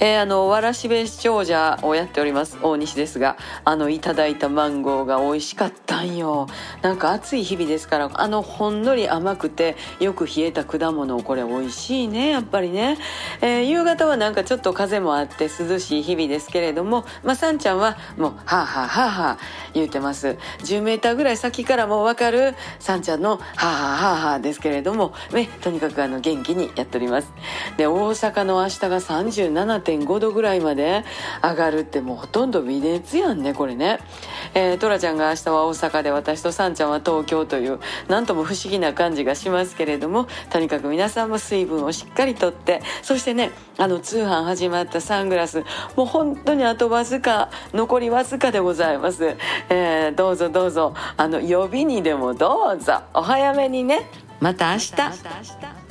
えー、あのわらしべ長者をやっております大西ですがあのいただいたマンゴーが美味しかったんよ。なんか暑い日々ですからあのほんのり甘くてよく冷えた果物これ美味しいねやっぱりね、えー、夕方はなんかちょっと風もあって涼しい日々ですけれどもまあさんちゃんはもうはあはあはあはあ言うてます。10メーターぐらい先からも分かるさんちゃんのはあはあはあはですけれどもねとにかくあの元気にやっております。で大阪の明日が37.5度ぐらいまで上がるってもうほとんど微熱やんねこれね、えー、トラちゃんが明日は大阪で私とサンちゃんは東京という何とも不思議な感じがしますけれどもとにかく皆さんも水分をしっかりとってそしてねあの通販始まったサングラスもう本当にあとわずか残りわずかでございます、えー、どうぞどうぞ。あの予備にでもどうぞ。お早めにね。また明日。